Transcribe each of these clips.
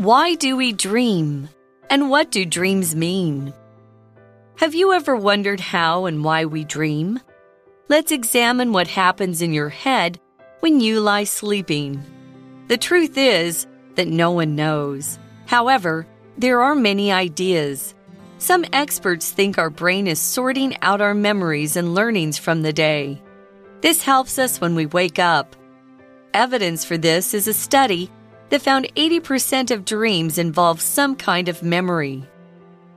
Why do we dream? And what do dreams mean? Have you ever wondered how and why we dream? Let's examine what happens in your head when you lie sleeping. The truth is that no one knows. However, there are many ideas. Some experts think our brain is sorting out our memories and learnings from the day. This helps us when we wake up. Evidence for this is a study that found 80% of dreams involve some kind of memory.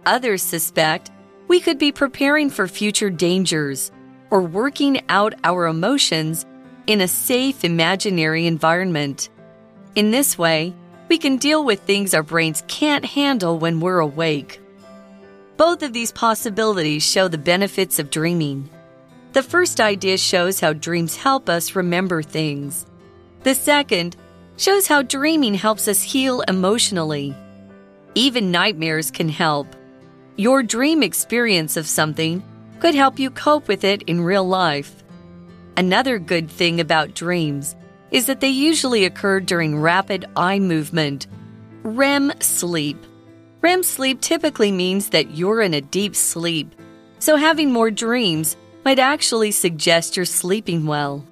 Others suspect we could be preparing for future dangers or working out our emotions in a safe imaginary environment. In this way, we can deal with things our brains can't handle when we're awake. Both of these possibilities show the benefits of dreaming. The first idea shows how dreams help us remember things. The second shows how dreaming helps us heal emotionally. Even nightmares can help. Your dream experience of something could help you cope with it in real life. Another good thing about dreams is that they usually occur during rapid eye movement, REM sleep. REM sleep typically means that you're in a deep sleep, so having more dreams might actually suggest you're sleeping well.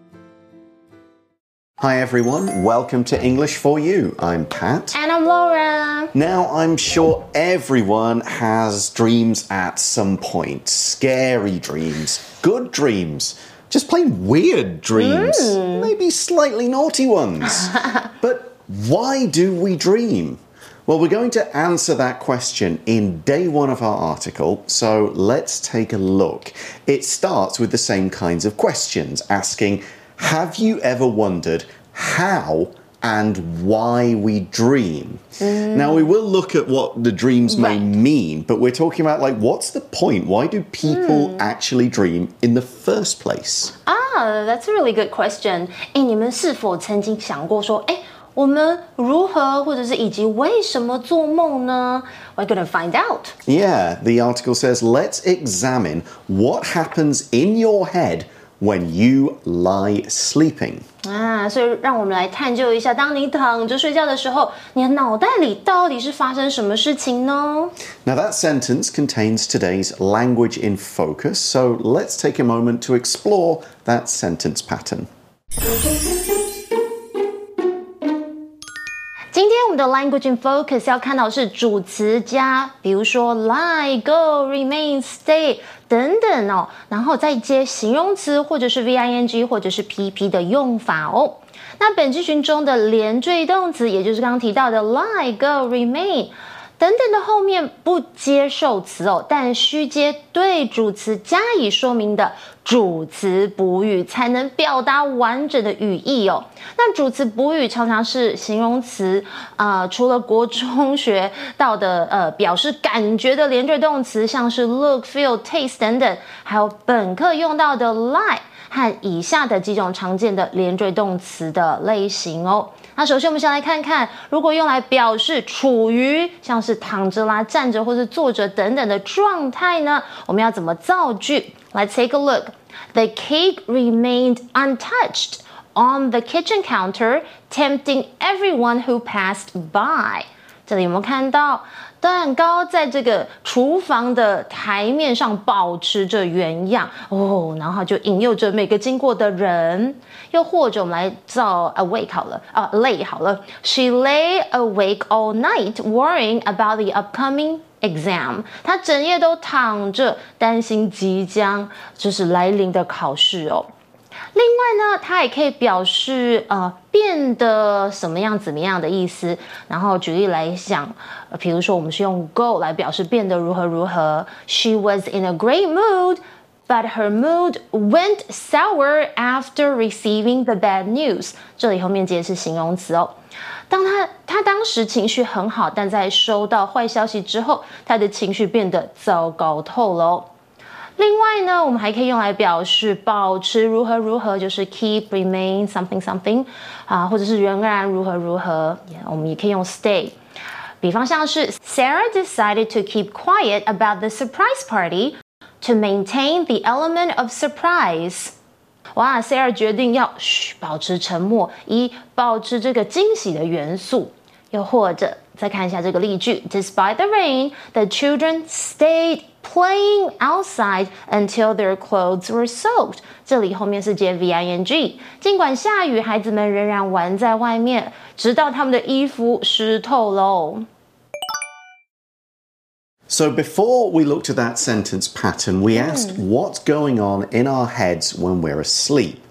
Hi everyone, welcome to English for You. I'm Pat. And I'm Laura. Now, I'm sure everyone has dreams at some point scary dreams, good dreams, just plain weird dreams, Hmm. maybe slightly naughty ones. but why do we dream? Well, we're going to answer that question in day one of our article, so let's take a look. It starts with the same kinds of questions, asking, Have you ever wondered how and why we dream? Now, we will look at what the dreams may Right. mean, but we're talking about, like, what's the point? Why do people actually dream in the first place? Ah, that's a really good question. 哎，你们是否曾经想过说，哎，我们如何或者是以及为什么做梦呢？We're gonna find out. Yeah, the article says let's examine what happens in your head when you lie sleeping. 啊，所以让我们来探究一下，当你躺着睡觉的时候，你的脑袋里到底是发生什么事情呢？ Now, that sentence contains today's language in focus, so let's take a moment to explore that sentence pattern. Language in focus 要看到是主词加，比如说 lie、go、remain、stay 等等哦，然后再接形容词或者是 v-i-n-g 或者是 pp 的用法哦。那本句群中的连缀动词，也就是刚刚提到的 lie、go、remain。等等的后面不接受词哦，但需接对主词加以说明的主词补语，才能表达完整的语义哦。那主词补语常常是形容词，呃，除了国中学到的呃表示感觉的连缀动词，像是 look、feel、taste 等等，还有本课用到的 lie 和以下的几种常见的连缀动词的类型哦。那首先我们先来看看，如果用来表示处于像是躺着啦、站着或是坐着等等的状态呢，我们要怎么造句 ？Let's take a look. The cake remained untouched on the kitchen counter, tempting everyone who passed by. 这里有没有看到蛋糕在这个厨房的台面上保持着原样哦，然后就引诱着每个经过的人。又或者我们来造 awake 好了啊，lay 好了。She lay awake all night worrying about the upcoming exam。他整夜都躺着，担心即将就是来临的考试哦。另外呢，它也可以表示呃变得什么样怎么样的意思。然后举例来讲，呃，比如说我们是用 go 来表示变得如何如何。She was in a great mood, but her mood went sour after receiving the bad news。这里后面接的是形容词哦。当他他当时情绪很好，但在收到坏消息之后，他的情绪变得糟糕透了哦。另外呢，我们还可以用来表示保持如何如何，就是 keep、remain、something something 啊，或者是仍然如何如何，我们也可以用 stay。比方像是 Sarah decided to keep quiet about the surprise party to maintain the element of surprise。哇，Sarah 决定要嘘，保持沉默，以保持这个惊喜的元素。又或者再看一下这个例句：Despite the rain, the children stayed playing outside until their clothes were soaked。这里后面是接 v i n g。尽管下雨，孩子们仍然玩在外面，直到他们的衣服湿透喽。So, before we looked at that sentence pattern, we asked what's going on in our heads when we're asleep.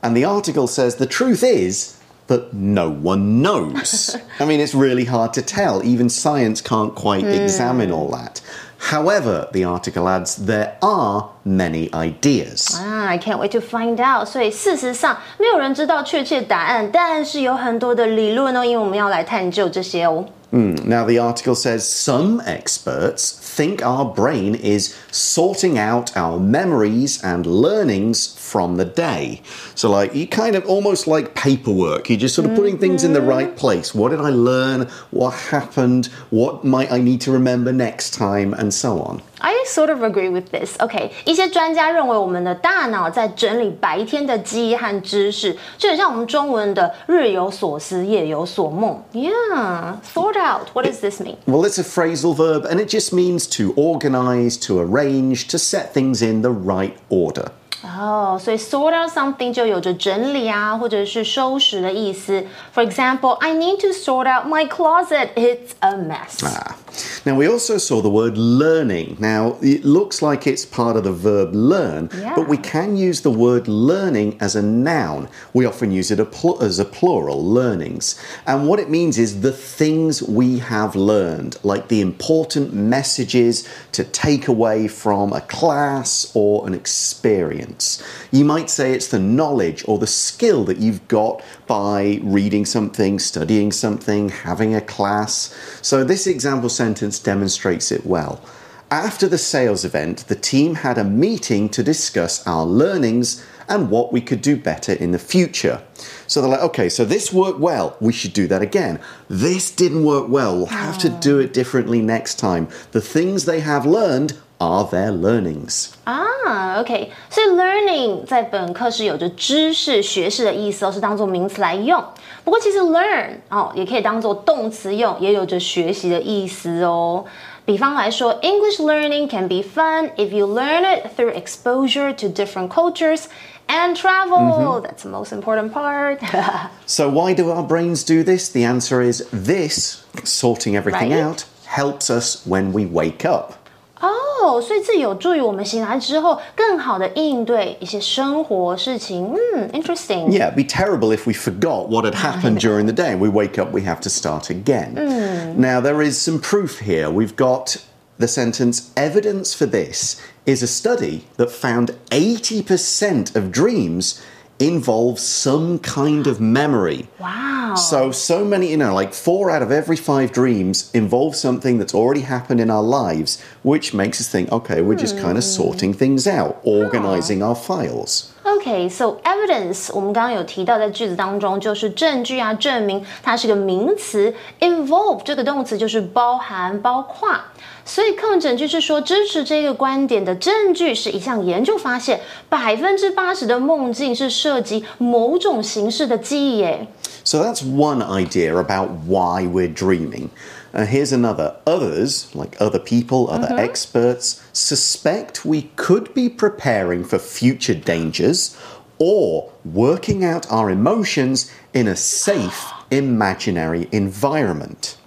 And the article says the truth is that no one knows. I mean, it's really hard to tell. Even science can't quite examine all that. However, the article adds there are many ideas. 啊、i can't wait to find out。所以事实上，没有人知道确切答案，但是有很多的理论哦，因为我们要来探究这些哦。 Hmm. Now, the article says some experts think our brain is sorting out our memories and learnings from the day. So, like, you kind of almost like paperwork. You're just sort of putting things in the mm-hmm. right place. What did I learn? What happened? What might I need to remember next time? And so on. I sort of agree with this. OK，一些专家认为我们的大脑在整理白天的记忆和知识，就很像我们中文的“日有所思，夜有所梦”。Yeah, sort out. What does this mean? Well, it's a phrasal verb and it just means to organize, to arrange, to set things in the right order. 哦，所以 sort out something 就有着整理啊，或者是收拾的意思。For example, I need to sort out my closet. It's a mess. Ah. Now, we also saw the word learning. Now, it looks like it's part of the verb learn, Yeah. but we can use the word learning as a noun. We often use it a pl- as a plural, learnings. And what it means is the things we have learned, like the important messages to take away from a class or an experience. You might say it's the knowledge or the skill that you've got by reading something, studying something, having a class. So, this example sentence demonstrates it well. After the sales event, the team had a meeting to discuss our learnings and what we could do better in the future. So they're like, okay, so this worked well, we should do that again. This didn't work well, we'll have to do it differently next time. The things they have learned are their learnings. 啊，OK，所以 learning 在本课是有着知识、学识的意思哦，是当做名词来用。不过其实 learn 哦，也可以当做动词用，也有着学习的意思哦。比方来说，English learning can be fun if you learn it through exposure to different cultures and travel. That's the most important part. So, why do our brains do this? The answer is this, sorting everything Right. out, helps us when we wake up. 哦，所以这有助于我们醒来之后更好的应对一些生活事情。嗯，interesting。 Yeah, it'd be terrible if we forgot what had happened during the day and we wake up, we have to start again. Now, there is some proof here. We've got the sentence evidence for this is a study that found 80% of dreams involve some kind of memory. Wow. So, so many, you know, like four out of every five dreams involve something that's already happened in our lives, which makes us think, okay, we're just kind of hmm. sorting things out, organizing our files. Okay, so evidence 我们刚刚有提到，在句子当中就是证据啊，证明它是个名词。Involve 这个动词就是包含、包括。所以课文整句是说，支持这个观点的证据是一项研究发现，百分之八十的梦境是涉及某种形式的记忆耶。So that's one idea about why we're dreaming. Uh, here's another. Others, like other people, other experts, suspect we could be preparing for future dangers or working out our emotions in a safe, imaginary environment.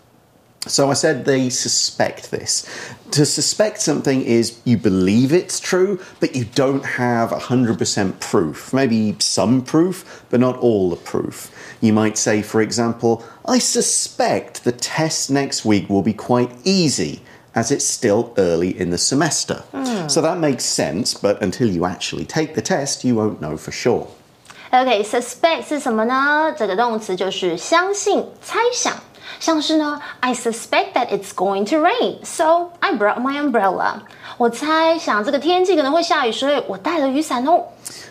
So I said they suspect this. To suspect something is you believe it's true, but you don't have 100% proof. Maybe some proof, but not all the proof. You might say, for example, I suspect the test next week will be quite easy as it's still early in the semester. So that makes sense, but until you actually take the test, you won't know for sure. OK，suspect、是什么呢？这个动词就是相信、猜想。 像是呢，I suspect that it's going to rain, so I brought my umbrella。我猜想这个天气可能会下雨，所以我带了雨伞哦。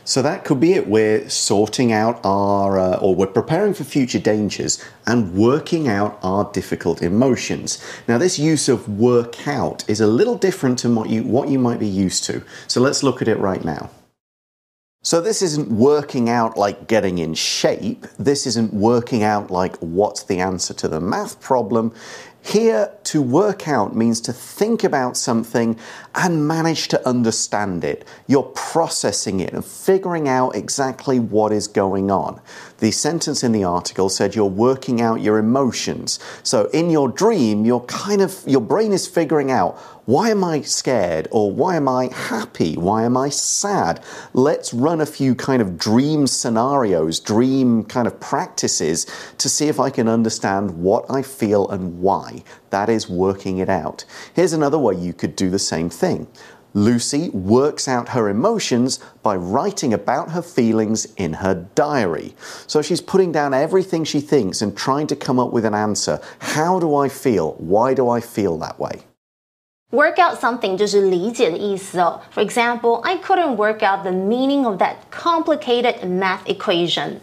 So that could be it. We're sorting out our, uh, or we're preparing for future dangers and working out our difficult emotions. Now, this use of work out is a little different to what you what you might be used to. So let's look at it right now. So, this isn't working out like getting in shape. This isn't working out like what's the answer to the math problem. Here, to work out means to think about something and manage to understand it. You're processing it and figuring out exactly what is going on. The sentence in the article said you're working out your emotions. So in your dream, you're kind of, your brain is figuring out why am I scared or why am I happy? Why am I sad? Let's run a few kind of dream scenarios, dream kind of practices to see if I can understand what I feel and why. That is working it out. Here's another way you could do the same thing. Lucy works out her emotions by writing about her feelings in her diary. So she's putting down everything she thinks and trying to come up with an answer. How do I feel? Why do I feel that way? Work out something 就是理解的意思哦。For example, I couldn't work out the meaning of that complicated math equation.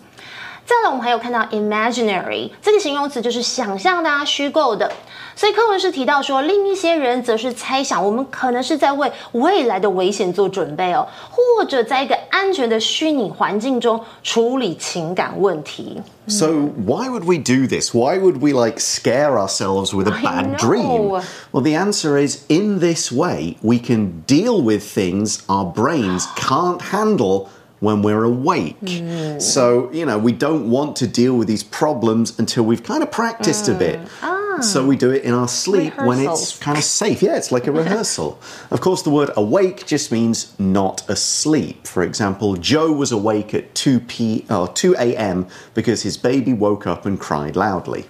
再来，我们还有看到 imaginary 这个形容词，就是想象的啊，虚构的。 所以课文是提到说，另一些人则是猜想，我们可能是在为未来的危险做准备哦，或者在一个安全的虚拟环境中处理情感问题。So why would we do this? Why would we like scare ourselves with a bad dream? Well, the answer is in this way we can deal with things our brains can't handle when we're awake. Mm. So, you know, we don't want to deal with these problems until we've kind of practiced mm. a bit. Ah. So we do it in our sleep Rehearsals. when it's kind of safe. Yeah, it's like a rehearsal. of course, the word awake just means not asleep. For example, Joe was awake at 2 p or 2 a.m. because his baby woke up and cried loudly.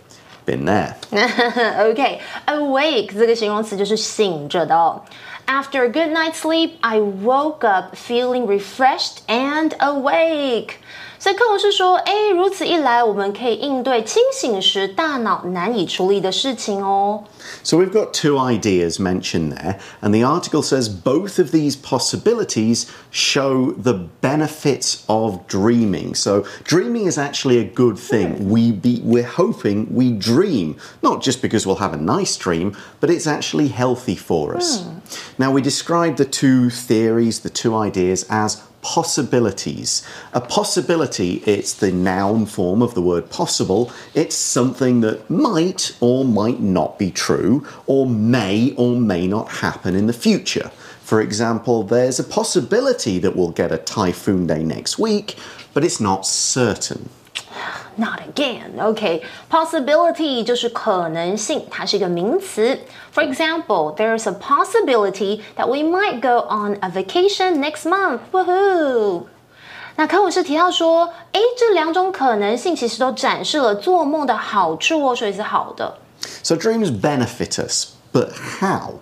Been there. okay, awake 这个形容词就是醒着的哦。after a good night's sleep, I woke up feeling refreshed and awake. 所以课文是说，哎，如此一来，我们可以应对清醒时大脑难以处理的事情哦。So we've got two ideas mentioned there, and the article says both of these possibilities show the benefits of dreaming. So dreaming is actually a good thing. We be, we're hoping we dream, not just because we'll have a nice dream, but it's actually healthy for us. Hmm. Now we describe the two theories, the two ideas as possibilities. A possibility, it's the noun form of the word possible. It's something that might or might not be true, or may or may not happen in the future. For example, there's a possibility that we'll get a typhoon day next week, but it's not certain. Not again. Okay, possibility 就是可能性，它是一个名词。For example, there's a possibility that we might go on a vacation next month. Woohoo! 那课文是提到说，诶，这两种可能性其实都展示了做梦的好处哦，所以是好的。So dreams benefit us, but how?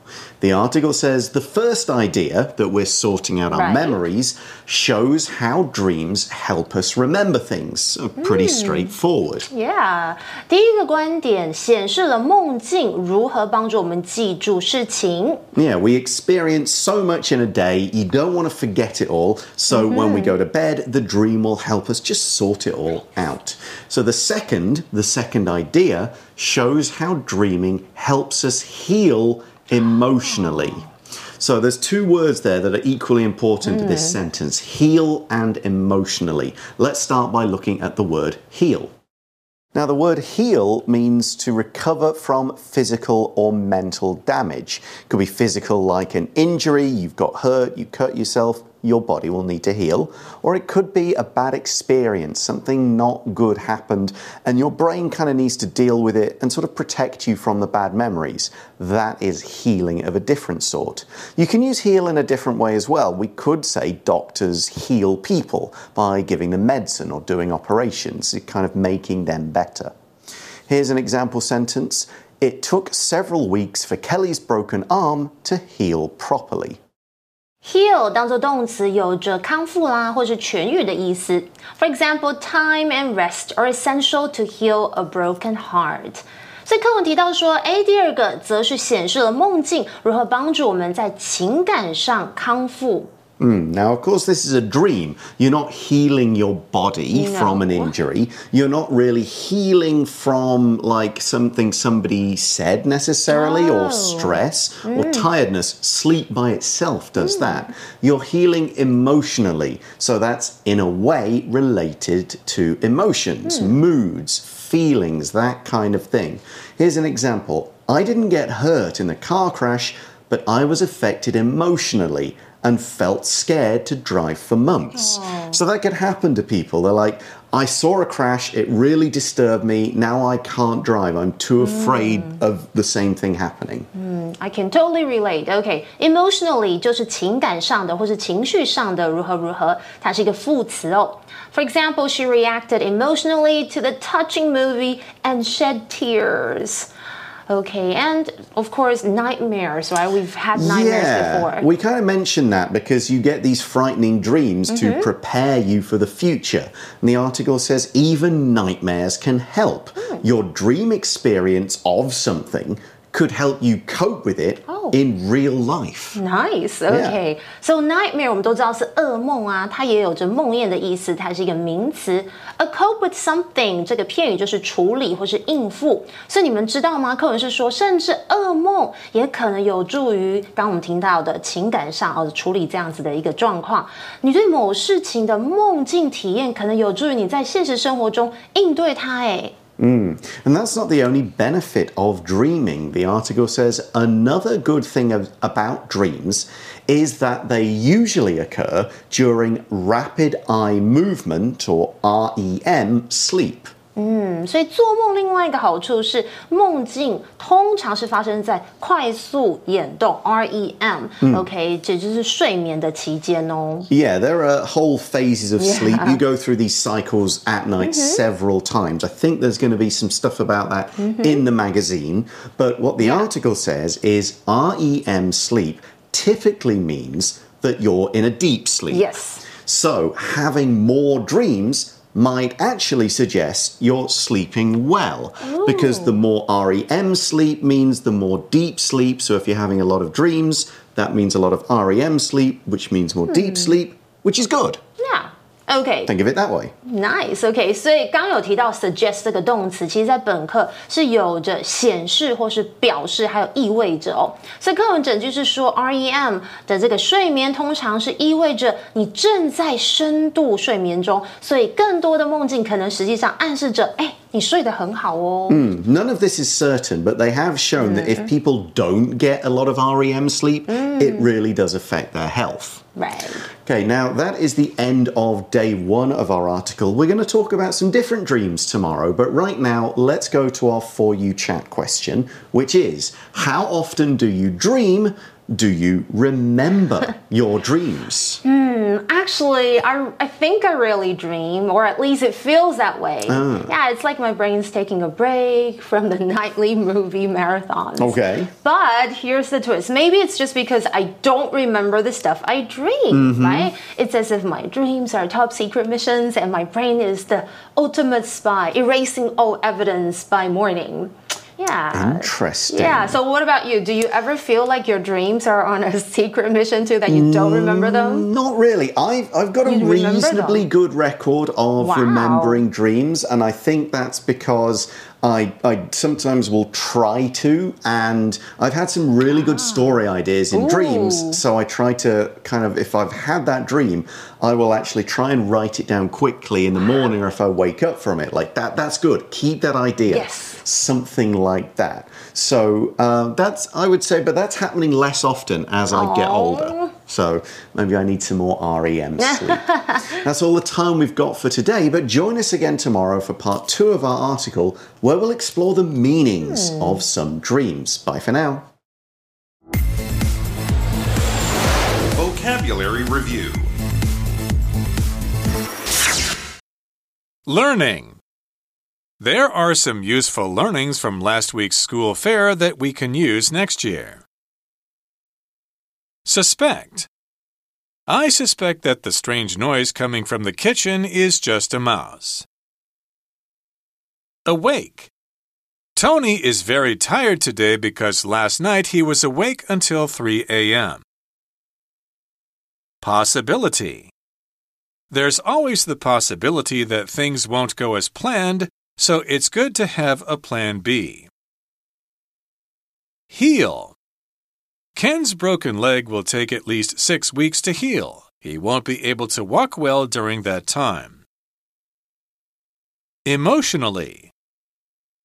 The article says the first idea that we're sorting out our right. memories shows how dreams help us remember things. So pretty mm. straightforward. Yeah. 第一个观点显示了梦境如何帮助我们记住事情。Yeah, we experience so much in a day, you don't want to forget it all. So mm -hmm. when we go to bed, the dream will help us just sort it all out. So the second, the second idea shows how dreaming helps us heal emotionally. So there's two words there that are equally important mm. to this sentence heal and emotionally. Let's start by looking at the word heal. Now, the word heal means to recover from physical or mental damage. It could be physical, like an injury, you've got hurt, you cut yourself, your body will need to heal, or it could be a bad experience, something not good happened, and your brain kind of needs to deal with it and sort of protect you from the bad memories. That is healing of a different sort. You can use heal in a different way as well. We could say doctors heal people by giving them medicine or doing operations, kind of making them better. Here's an example sentence. It took several weeks for Kelly's broken arm to heal properly. Heal 当做动词有着康复啦或是痊愈的意思。For example, time and rest are essential to heal a broken heart. 所以课文提到说，哎，第二个则是显示了梦境如何帮助我们在情感上康复。Mm, now, of course, this is a dream. You're not healing your body No. from an injury. You're not really healing from like something somebody said necessarily, Oh. or stress, or mm. tiredness. Sleep by itself does mm. that. You're healing emotionally. So that's in a way related to emotions, moods, feelings, that kind of thing. Here's an example I didn't get hurt in the car crash, but I was affected emotionally and felt scared to drive for months. So that could happen to people. They're like, I saw a crash, it really disturbed me, now I can't drive. I'm too afraid of the same thing happening. I can totally relate. OK, emotionally 就是情感上的或是情绪上的如何如何，它是一个副词哦。For example, she reacted emotionally to the touching movie and shed tears. Okay, and of course, nightmares, right? We've had nightmares yeah, before. we kind of mentioned that because you get these frightening dreams to mm-hmm. prepare you for the future. And the article says even nightmares can help. Hmm. Your dream experience of something could help you cope with it Oh. in real life. Nice, OK. So nightmare 我们都知道是噩梦啊，它也有着梦魇的意思，它是一个名词。A cope with something 这个片语就是处理或是应付。所以你们知道吗？课文是说，甚至噩梦也可能有助于刚刚我们听到的情感上哦处理这样子的一个状况。你对某事情的梦境体验，可能有助于你在现实生活中应对它。哎。Mm. And that's not the only benefit of dreaming. The article says another good thing of, about dreams is that they usually occur during rapid eye movement or REM sleep. 所以做梦另外一个好处是，梦境通常是发生在快速眼动 REM，OK，、这就是睡眠的期间哦。 Yeah, there are whole phases of sleep. Yeah. You go through these cycles at night several times. I think there's going to be some stuff about that in the magazine. But what the article says is REM sleep typically means that you're in a deep sleep. Yes. So, having more dreams might actually suggest you're sleeping well because the more REM sleep means the more deep sleep. So, if you're having a lot of dreams, that means a lot of REM sleep, which means more deep hmm. sleep, which is good. Yeah，OK， Think of it that way. Nice，OK，、所以刚有提到 suggest 这个动词，其实在本课是有着显示或是表示，还有意味着哦。所以课文整句是说，REM 的这个睡眠通常是意味着你正在深度睡眠中，所以更多的梦境可能实际上暗示着，哎，你睡得很好哦。 None of this is certain, but they have shown that if people don't get a lot of REM sleep, it really does affect their health. Right. Okay, now that is the end of day one of our article. We're going to talk about some different dreams tomorrow, but right now, let's go to our For You chat question, which is How often do you dream? Do you remember your dreams? Hmm, actually, I, I think I really dream, or at least it feels that way. Ah. Yeah, it's like my brain's taking a break from the nightly movie marathons. Okay. But here's the twist. Maybe it's just because I don't remember the stuff I dream, mm-hmm. right? It's as if my dreams are top secret missions and my brain is the ultimate spy, erasing all evidence by morning. Yeah. Interesting. Yeah, so what about you? Do you ever feel like your dreams are on a secret mission too that you don't remember them? Mm, not really. I've, I've got a You remember reasonably good record of Wow. remembering dreams, and I think that's because I, I sometimes will try to, and I've had some really good story ideas in Ah. Ooh. dreams. So I try to kind of, if I've had that dream, I will actually try and write it down quickly in the morning, or if I wake up from it, like that. That's good. Keep that idea. Yes. Something like that. So uh, that's, I would say, but that's happening less often as I get older. So maybe I need some more REM sleep. That's all the time we've got for today, but join us again tomorrow for part two of our article where we'll explore the meanings hmm. of some dreams. Bye for now. Vocabulary Review Learning. There are some useful learnings from last week's school fair that we can use next year. Suspect. I suspect that the strange noise coming from the kitchen is just a mouse. Awake. Tony is very tired today because last night he was awake until 3 a.m. Possibility. There's always the possibility that things won't go as planned, so it's good to have a plan B. Heal. Ken's broken leg will take at least six weeks to heal. He won't be able to walk well during that time. Emotionally.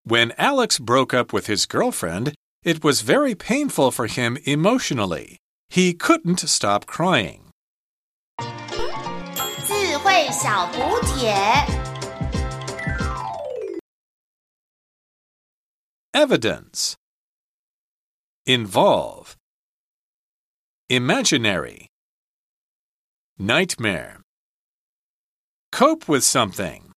When Alex broke up with his girlfriend, it was very painful for him emotionally. He couldn't stop crying. 智慧小补帖。 Evidence. Involve. Imaginary. Nightmare. Cope with something.